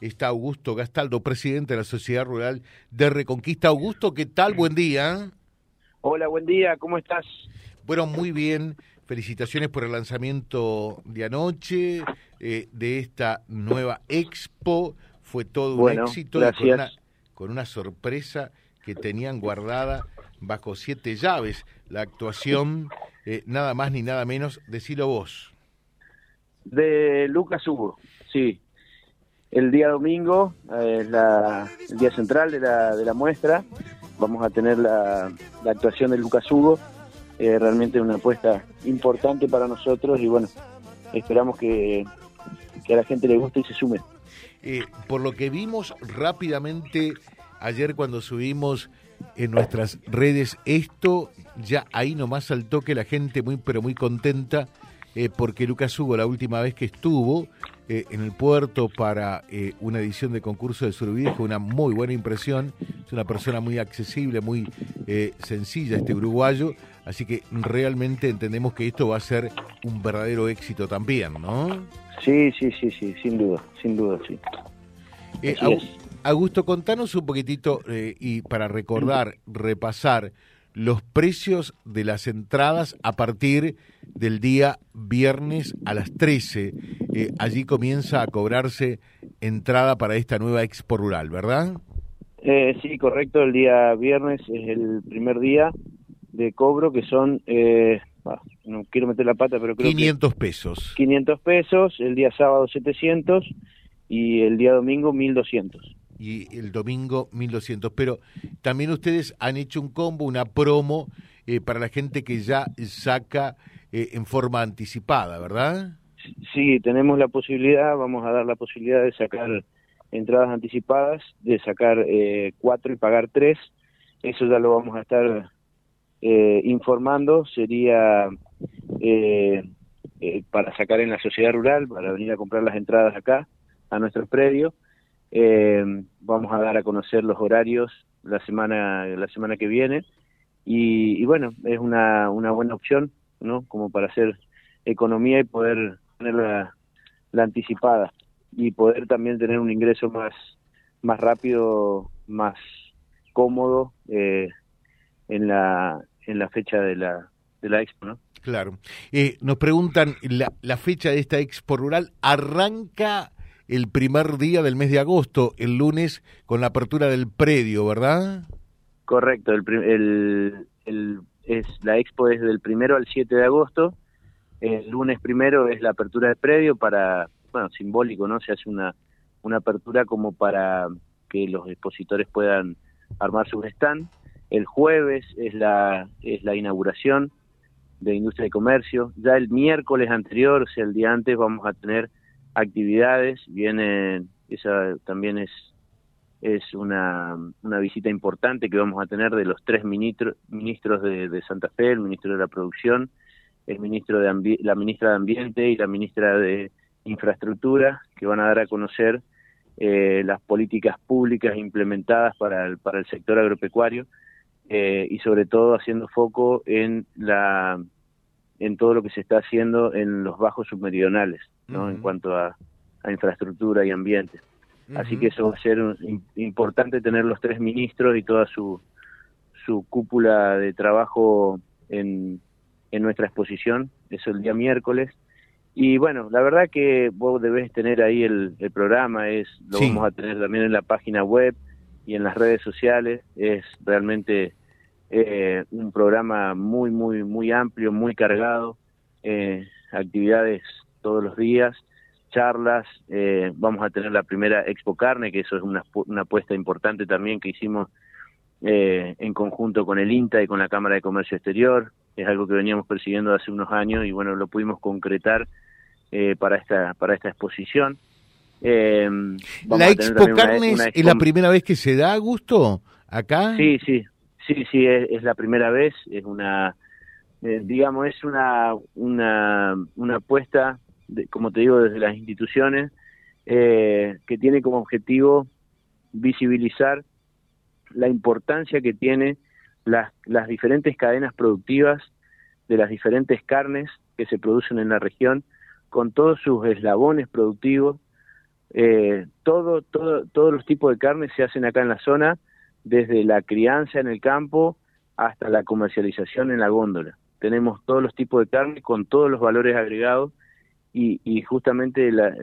está Augusto Gastaldo, presidente de la Sociedad Rural de Reconquista. Augusto, ¿qué tal? Buen día. Hola, buen día, ¿cómo estás? Bueno, muy bien. Felicitaciones por el lanzamiento de anoche eh, de esta nueva expo. Fue todo un éxito con una, con una sorpresa que tenían guardada bajo siete llaves la actuación, eh, nada más ni nada menos, decilo vos. De Lucas Hugo, sí. El día domingo eh, el día central de la, de la muestra. Vamos a tener la, la actuación de Lucas Hugo. Eh, realmente una apuesta importante para nosotros y bueno, esperamos que, que a la gente le guste y se sume. Eh, por lo que vimos rápidamente ayer cuando subimos en nuestras redes esto, ya ahí nomás saltó que la gente muy pero muy contenta eh, porque Lucas Hugo la última vez que estuvo eh, en el puerto para eh, una edición de concurso de Surubí fue una muy buena impresión, es una persona muy accesible, muy sencilla este uruguayo, así que realmente entendemos que esto va a ser un verdadero éxito también, ¿no? Sí, sí, sí, sí, sin duda, sin duda, sí. Augusto, contanos un poquitito y para recordar, repasar los precios de las entradas a partir del día viernes a las 13. Eh, allí comienza a cobrarse entrada para esta nueva Expo Rural, ¿verdad? Eh, sí, correcto. El día viernes es el primer día de cobro que son, eh, no quiero meter la pata, pero creo 500 pesos. 500 pesos, el día sábado 700 y el día domingo 1200 y el domingo 1200. Pero también ustedes han hecho un combo, una promo eh, para la gente que ya saca eh, en forma anticipada, ¿verdad? Sí, tenemos la posibilidad, vamos a dar la posibilidad de sacar entradas anticipadas, de sacar eh, cuatro y pagar tres. Eso ya lo vamos a estar informando. Sería para sacar en la sociedad rural, para venir a comprar las entradas acá, a nuestro predio eh, vamos a dar a conocer los horarios la semana la semana que viene. Y, bueno es una, una buena opción no como para hacer economía y poder tener la, anticipada. Y poder también tener un ingreso más más rápido más cómodo eh, en la en la fecha de la de la expo no claro. Eh, nos preguntan la, la fecha de esta expo rural arranca el primer día del mes de agosto, el lunes, con la apertura del predio, ¿verdad? Correcto, el, el, es, la expo es del primero al 7 de agosto, el lunes primero es la apertura del predio para, bueno, simbólico, ¿no? Se hace una, una apertura como para que los expositores puedan armar su stand. El jueves es la, es la inauguración de Industria y Comercio. Ya el miércoles anterior, o sea, el día antes, vamos a tener actividades, viene, esa también es, es una, una visita importante que vamos a tener de los tres ministros de, Santa Fe, el ministro de la Producción, el ministro de la ministra de Ambiente y la ministra de Infraestructura, que van a dar a conocer eh, las políticas públicas implementadas para el, para el sector agropecuario eh, y sobre todo haciendo foco en la en todo lo que se está haciendo en los bajos submeridionales, ¿no? En cuanto a, infraestructura y ambiente. Así que eso va a ser importante tener los tres ministros y toda su, su cúpula de trabajo en, en nuestra exposición, eso el día miércoles. Y bueno, la verdad que vos debes tener ahí el, el programa, es lo vamos a tener también en la página web y en las redes sociales, es realmente eh, un programa muy, muy, muy amplio, muy cargado, eh, actividades todos los días, charlas, eh, vamos a tener la primera Expo Carne, que eso es una, una apuesta importante también que hicimos en conjunto con el INTA y con la Cámara de Comercio Exterior, es algo que veníamos persiguiendo hace unos años y bueno, lo pudimos concretar para, esta, para esta exposición. ¿La Expo Carne es la primera vez que se da, Gusto, acá? Sí, sí, Sí, sí, es, la primera vez, es una, eh, digamos, es una, una, una apuesta, de, como te digo, desde las instituciones, eh, que tiene como objetivo visibilizar la importancia que tiene las, las diferentes cadenas productivas de las diferentes carnes que se producen en la región, con todos sus eslabones productivos, eh, todo, todo, todos los tipos de carnes se hacen acá en la zona, desde la crianza en el campo hasta la comercialización en la góndola. Tenemos todos los tipos de carne con todos los valores agregados y, y justamente la,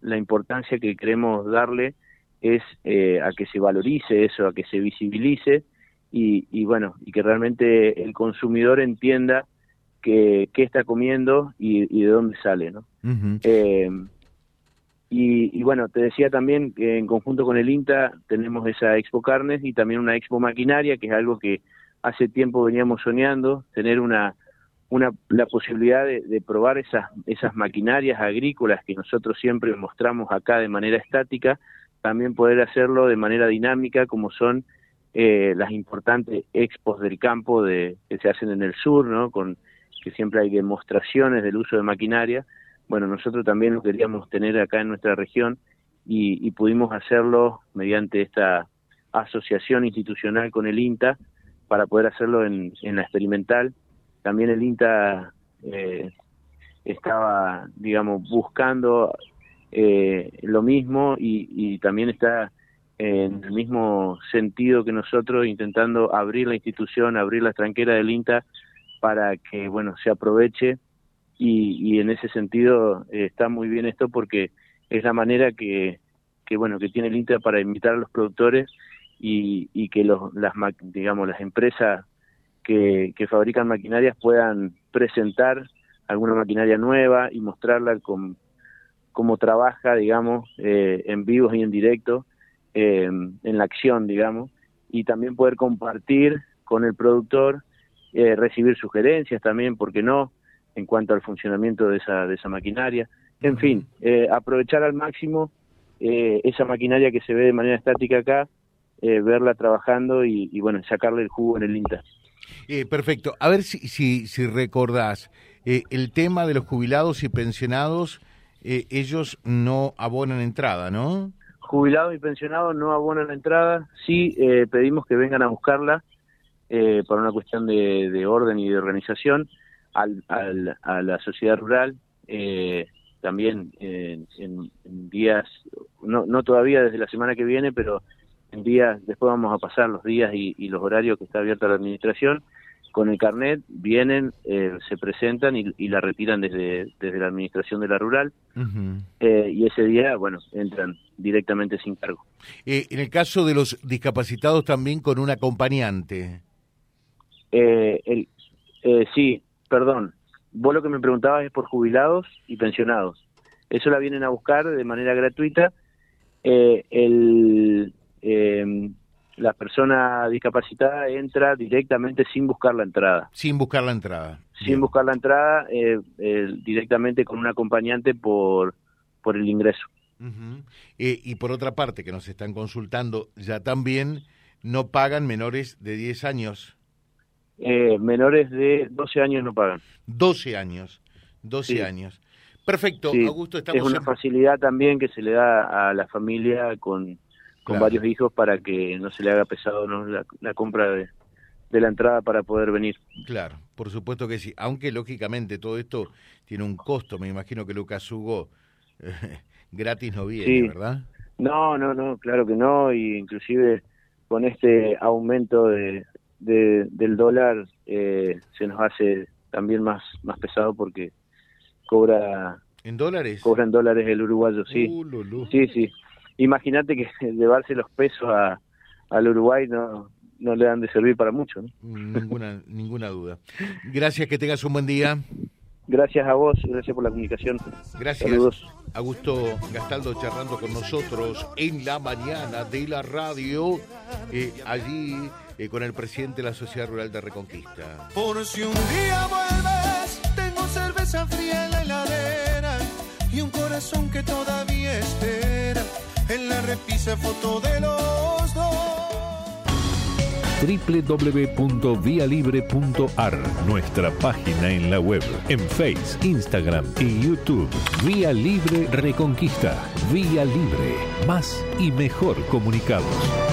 la, importancia que queremos darle es eh, a que se valorice eso, a que se visibilice y, y, bueno, y que realmente el consumidor entienda que, qué está comiendo y, y, de dónde sale, ¿no? eh, y, y, bueno, te decía también que en conjunto con el INTA tenemos esa Expo Carnes y también una Expo Maquinaria, que es algo que hace tiempo veníamos soñando, tener una, una la posibilidad de, de, probar esas, esas maquinarias agrícolas que nosotros siempre mostramos acá de manera estática, también poder hacerlo de manera dinámica como son eh, las importantes expos del campo de, que se hacen en el sur, ¿no? Con que siempre hay demostraciones del uso de maquinaria bueno, nosotros también lo queríamos tener acá en nuestra región y, y pudimos hacerlo mediante esta asociación institucional con el INTA para poder hacerlo en, la experimental. También el INTA eh, estaba, digamos, buscando eh, lo mismo y, y también está en el mismo sentido que nosotros intentando abrir la institución, abrir la tranquera del INTA para que, bueno, se aproveche y, y en ese sentido eh, está muy bien esto porque es la manera que, que bueno que tiene el Inter para invitar a los productores y, y que los, las digamos las empresas que, fabrican maquinarias puedan presentar alguna maquinaria nueva y mostrarla con cómo trabaja digamos eh, en vivos y en directo eh, en la acción digamos y también poder compartir con el productor eh, recibir sugerencias también porque no en cuanto al funcionamiento de esa, de esa maquinaria. En fin, eh, aprovechar al máximo eh, esa maquinaria que se ve de manera estática acá, eh, verla trabajando y, y, bueno, sacarle el jugo en el INTA. Eh, perfecto. A ver si, si, si recordás, el tema de los jubilados y pensionados, ellos no abonan entrada, ¿no? Jubilados y pensionados no abonan la entrada, sí pedimos que vengan a buscarla eh, por una cuestión de, de orden y de organización al, al, a la sociedad rural, eh, también en, en, en, días, no, no todavía desde la semana que viene, pero en días, después vamos a pasar los días y, y los horarios que está abierta la administración, con el carnet vienen, eh, se presentan y, y, la retiran desde, desde la administración de la rural uh -huh. eh, y ese día, bueno, entran directamente sin cargo. Eh, en el caso de los discapacitados también con un acompañante. Eh, el, eh, sí, perdón, vos lo que me preguntabas es por jubilados y pensionados. Eso la vienen a buscar de manera gratuita. Eh, el, eh, la persona discapacitada entra directamente sin buscar la entrada. Sin buscar la entrada. Sin Bien. buscar la entrada, eh, directamente con un acompañante por, por el ingreso. Uh -huh. y por otra parte, que nos están consultando ya también, no pagan menores de 10 años. Eh, menores de 12 años no pagan. 12 años, 12 sí. años. Perfecto, sí. Augusto, estamos... Es una en... facilidad también que se le da a la familia con, con claro. varios hijos para que no se le haga pesado ¿no? la, la, compra de, de, la entrada para poder venir. Claro, por supuesto que sí. Aunque lógicamente todo esto tiene un costo, me imagino que Lucas Hugo eh, gratis no viene, sí. ¿verdad? No, no, no, claro que no, y inclusive con este aumento de, de, del dólar eh, se nos hace también más más pesado porque cobra en dólares cobra en dólares el uruguayo sí uh, sí sí imagínate que llevarse los pesos a, al Uruguay no no le han de servir para mucho ¿no? ninguna ninguna duda gracias que tengas un buen día Gracias a vos, gracias por la comunicación. Gracias. Saludos. Augusto Gastaldo charlando con nosotros en la mañana de la radio, eh, allí eh, con el presidente de la Sociedad Rural de Reconquista. Por si un día vuelves, tengo cerveza fría en la heladera y un corazón que todavía espera en la repisa foto de los dos www.vialibre.ar, nuestra página en la web, en Face, Instagram y YouTube. Vía Libre Reconquista. Vía Libre. Más y mejor comunicados.